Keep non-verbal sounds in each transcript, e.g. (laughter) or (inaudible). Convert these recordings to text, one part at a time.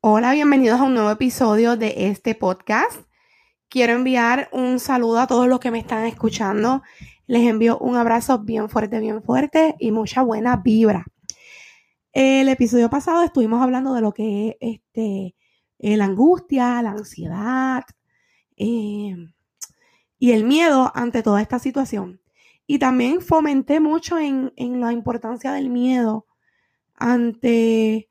Hola, bienvenidos a un nuevo episodio de este podcast. Quiero enviar un saludo a todos los que me están escuchando. Les envío un abrazo bien fuerte, bien fuerte y mucha buena vibra. El episodio pasado estuvimos hablando de lo que es este, eh, la angustia, la ansiedad eh, y el miedo ante toda esta situación. Y también fomenté mucho en, en la importancia del miedo ante,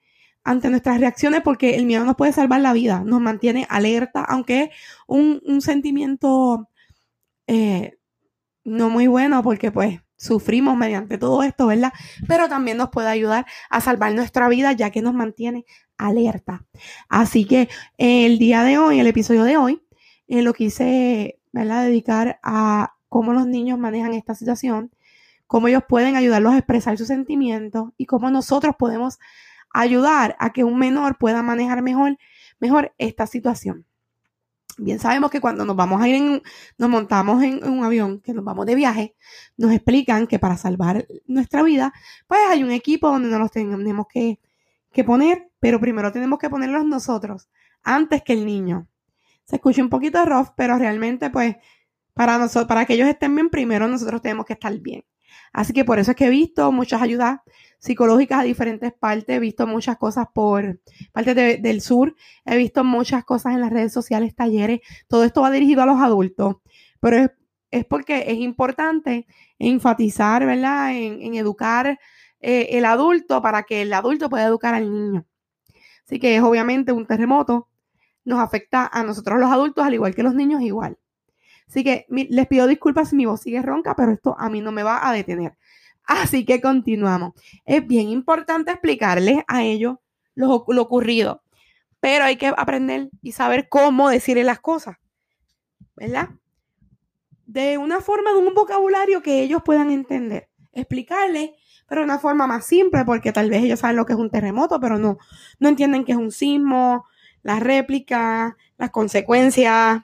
ante nuestras reacciones porque el miedo nos puede salvar la vida, nos mantiene alerta, aunque es un, sentimiento eh, no muy bueno porque pues sufrimos mediante todo esto, ¿verdad? Pero también nos puede ayudar a salvar nuestra vida ya que nos mantiene alerta. Así que el día de hoy, el episodio de hoy, eh, lo quise, ¿verdad? Dedicar a cómo los niños manejan esta situación, cómo ellos pueden ayudarlos a expresar sus sentimientos y cómo nosotros podemos ayudar a que un menor pueda manejar mejor, mejor esta situación. Bien sabemos que cuando nos vamos a ir en, nos montamos en, un avión, que nos vamos de viaje, nos explican que para salvar nuestra vida, pues hay un equipo donde nos los tenemos que, que poner, pero primero tenemos que ponerlos nosotros, antes que el niño. Se escucha un poquito rough, pero realmente, pues, para nosotros, para que ellos estén bien, primero nosotros tenemos que estar bien. Así que por eso es que he visto muchas ayudas psicológicas a diferentes partes, he visto muchas cosas por parte del sur, he visto muchas cosas en las redes sociales, talleres, todo esto va dirigido a los adultos, pero es, porque es importante enfatizar, ¿verdad? En, educar eh, el adulto para que el adulto pueda educar al niño. Así que es obviamente un terremoto, nos afecta a nosotros los adultos, al igual que los niños, igual. Así que les pido disculpas si mi voz sigue ronca, pero esto a mí no me va a detener. Así que continuamos. Es bien importante explicarles a ellos lo, ocurrido, pero hay que aprender y saber cómo decirle las cosas, ¿verdad? De una forma, de un vocabulario que ellos puedan entender. Explicarles, pero de una forma más simple, porque tal vez ellos saben lo que es un terremoto, pero no, no entienden qué es un sismo, las réplicas, las consecuencias,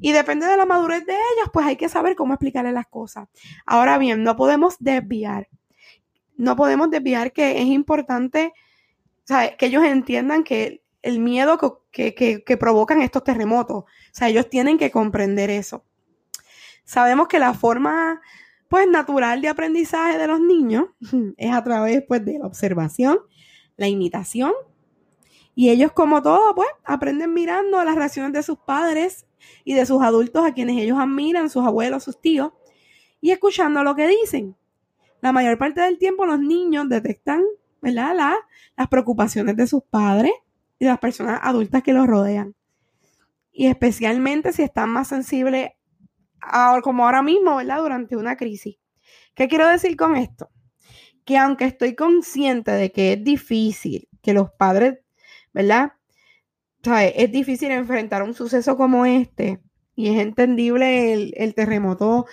y depende de la madurez de ellos, pues hay que saber cómo explicarle las cosas. Ahora bien, no podemos desviar. No podemos desviar que es importante que ellos entiendan que el miedo que, que, provocan estos terremotos, o sea, ellos tienen que comprender eso. Sabemos que la forma pues natural de aprendizaje de los niños (laughs) es a través pues de la observación, la imitación y ellos como todo pues aprenden mirando las reacciones de sus padres y de sus adultos a quienes ellos admiran, sus abuelos, sus tíos, y escuchando lo que dicen. La mayor parte del tiempo los niños detectan ¿verdad? las preocupaciones de sus padres y las personas adultas que los rodean. Y especialmente si están más sensibles como ahora mismo, ¿verdad? Durante una crisis. ¿Qué quiero decir con esto? Que aunque estoy consciente de que es difícil que los padres, ¿verdad? es difícil enfrentar un suceso como este y es entendible el, terremoto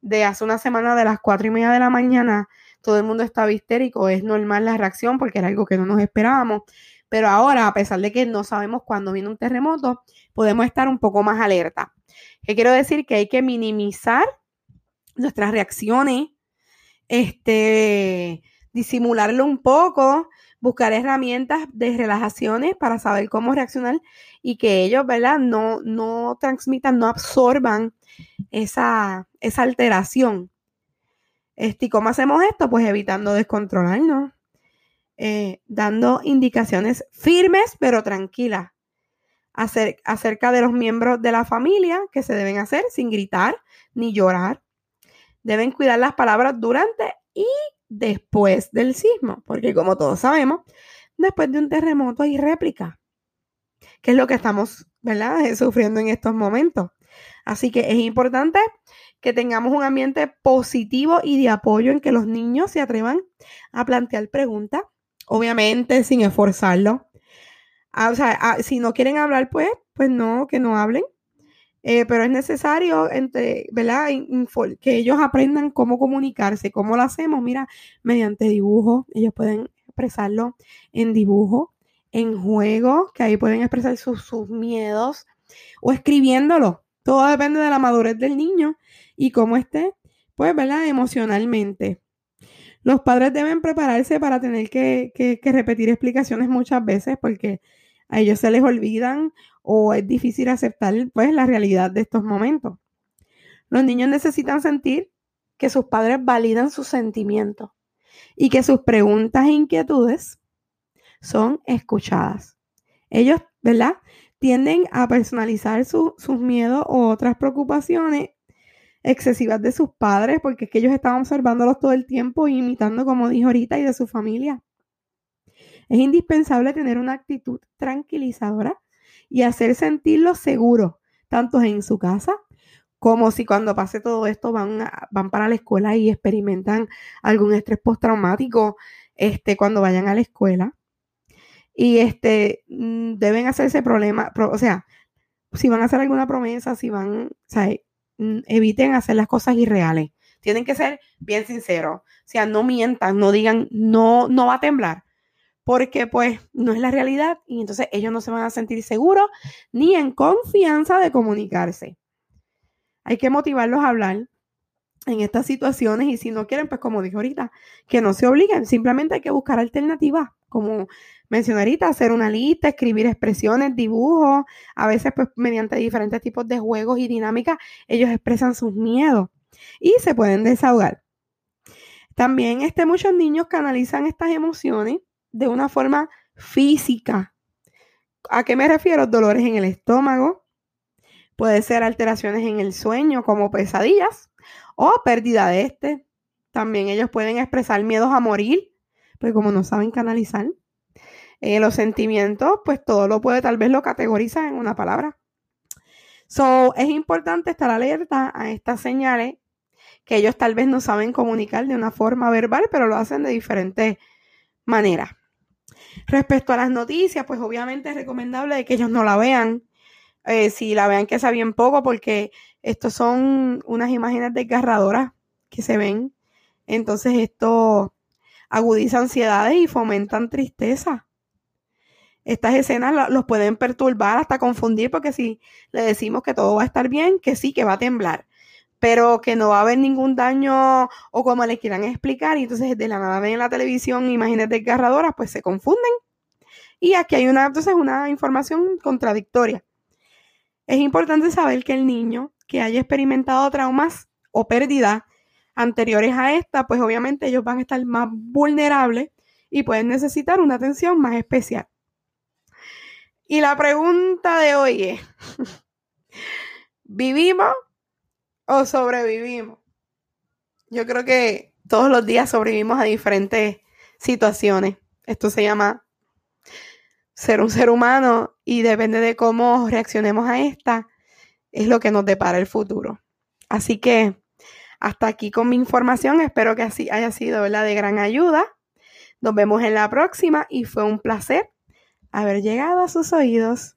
de hace una semana de las cuatro y media de la mañana. Todo el mundo estaba histérico, es normal la reacción porque era algo que no nos esperábamos. Pero ahora, a pesar de que no sabemos cuándo viene un terremoto, podemos estar un poco más alerta. ¿Qué quiero decir? Que hay que minimizar nuestras reacciones, este, disimularlo un poco, buscar herramientas de relajaciones para saber cómo reaccionar y que ellos, ¿verdad? No, no transmitan, no absorban esa, esa alteración. Este, ¿Y cómo hacemos esto? Pues evitando descontrolarnos, eh, dando indicaciones firmes pero tranquilas acerca de los miembros de la familia que se deben hacer sin gritar ni llorar. Deben cuidar las palabras durante y después del sismo, porque como todos sabemos, después de un terremoto hay réplica, que es lo que estamos, ¿verdad?, (laughs) sufriendo en estos momentos. Así que es importante que tengamos un ambiente positivo y de apoyo en que los niños se atrevan a plantear preguntas, obviamente sin esforzarlo. Ah, o sea, ah, si no quieren hablar, pues, pues no, que no hablen. Eh, pero es necesario entre, ¿verdad? que ellos aprendan cómo comunicarse, cómo lo hacemos, mira, mediante dibujo, ellos pueden expresarlo en dibujo, en juego, que ahí pueden expresar sus, sus miedos, o escribiéndolo. Todo depende de la madurez del niño y cómo esté, pues, ¿verdad? Emocionalmente. Los padres deben prepararse para tener que, que, repetir explicaciones muchas veces porque a ellos se les olvidan o es difícil aceptar pues la realidad de estos momentos. Los niños necesitan sentir que sus padres validan sus sentimientos y que sus preguntas e inquietudes son escuchadas. Ellos, ¿verdad? Tienden a personalizar sus miedos o otras preocupaciones excesivas de sus padres, porque es que ellos estaban observándolos todo el tiempo e imitando, como dijo ahorita, y de su familia. Es indispensable tener una actitud tranquilizadora y hacer sentirlos seguros, tanto en su casa como si cuando pase todo esto van, van para la escuela y experimentan algún estrés postraumático este, cuando vayan a la escuela. Y este, mm, deben hacerse problema, o sea, si van a hacer alguna promesa, si van, mm, eviten hacer las cosas irreales. Tienen que ser bien sinceros. O sea, no mientan, no digan, no, no va a temblar. Porque pues no es la realidad y entonces ellos no se van a sentir seguros ni en confianza de comunicarse. Hay que motivarlos a hablar en estas situaciones y si no quieren, pues como dije ahorita, que no se obliguen, simplemente hay que buscar alternativas, como mencioné ahorita, hacer una lista, escribir expresiones, dibujos, a veces pues mediante diferentes tipos de juegos y dinámicas, ellos expresan sus miedos y se pueden desahogar. También este, muchos niños canalizan estas emociones de una forma física. ¿A qué me refiero? Dolores en el estómago, puede ser alteraciones en el sueño como pesadillas o pérdida de este. También ellos pueden expresar miedos a morir, pues como no saben canalizar. Eh, los sentimientos, pues todo lo puede, tal vez lo categoriza en una palabra. So, es importante estar alerta a estas señales que ellos tal vez no saben comunicar de una forma verbal, pero lo hacen de diferentes maneras. Respecto a las noticias, pues obviamente es recomendable que ellos no la vean. Eh, si la vean que sea bien poco, porque estos son unas imágenes desgarradoras que se ven. Entonces esto agudiza ansiedades y fomentan tristeza. Estas escenas los pueden perturbar hasta confundir porque si le decimos que todo va a estar bien, que sí, que va a temblar, pero que no va a haber ningún daño o como le quieran explicar y entonces de la nada ven en la televisión imágenes desgarradoras, pues se confunden. Y aquí hay una, entonces una información contradictoria. Es importante saber que el niño que haya experimentado traumas o pérdidas anteriores a esta, pues obviamente ellos van a estar más vulnerables y pueden necesitar una atención más especial. Y la pregunta de hoy es, (laughs) ¿vivimos o sobrevivimos? Yo creo que todos los días sobrevivimos a diferentes situaciones. Esto se llama ser un ser humano y depende de cómo reaccionemos a esta, es lo que nos depara el futuro. Así que hasta aquí con mi información. Espero que así haya sido de gran ayuda. Nos vemos en la próxima y fue un placer haber llegado a sus oídos.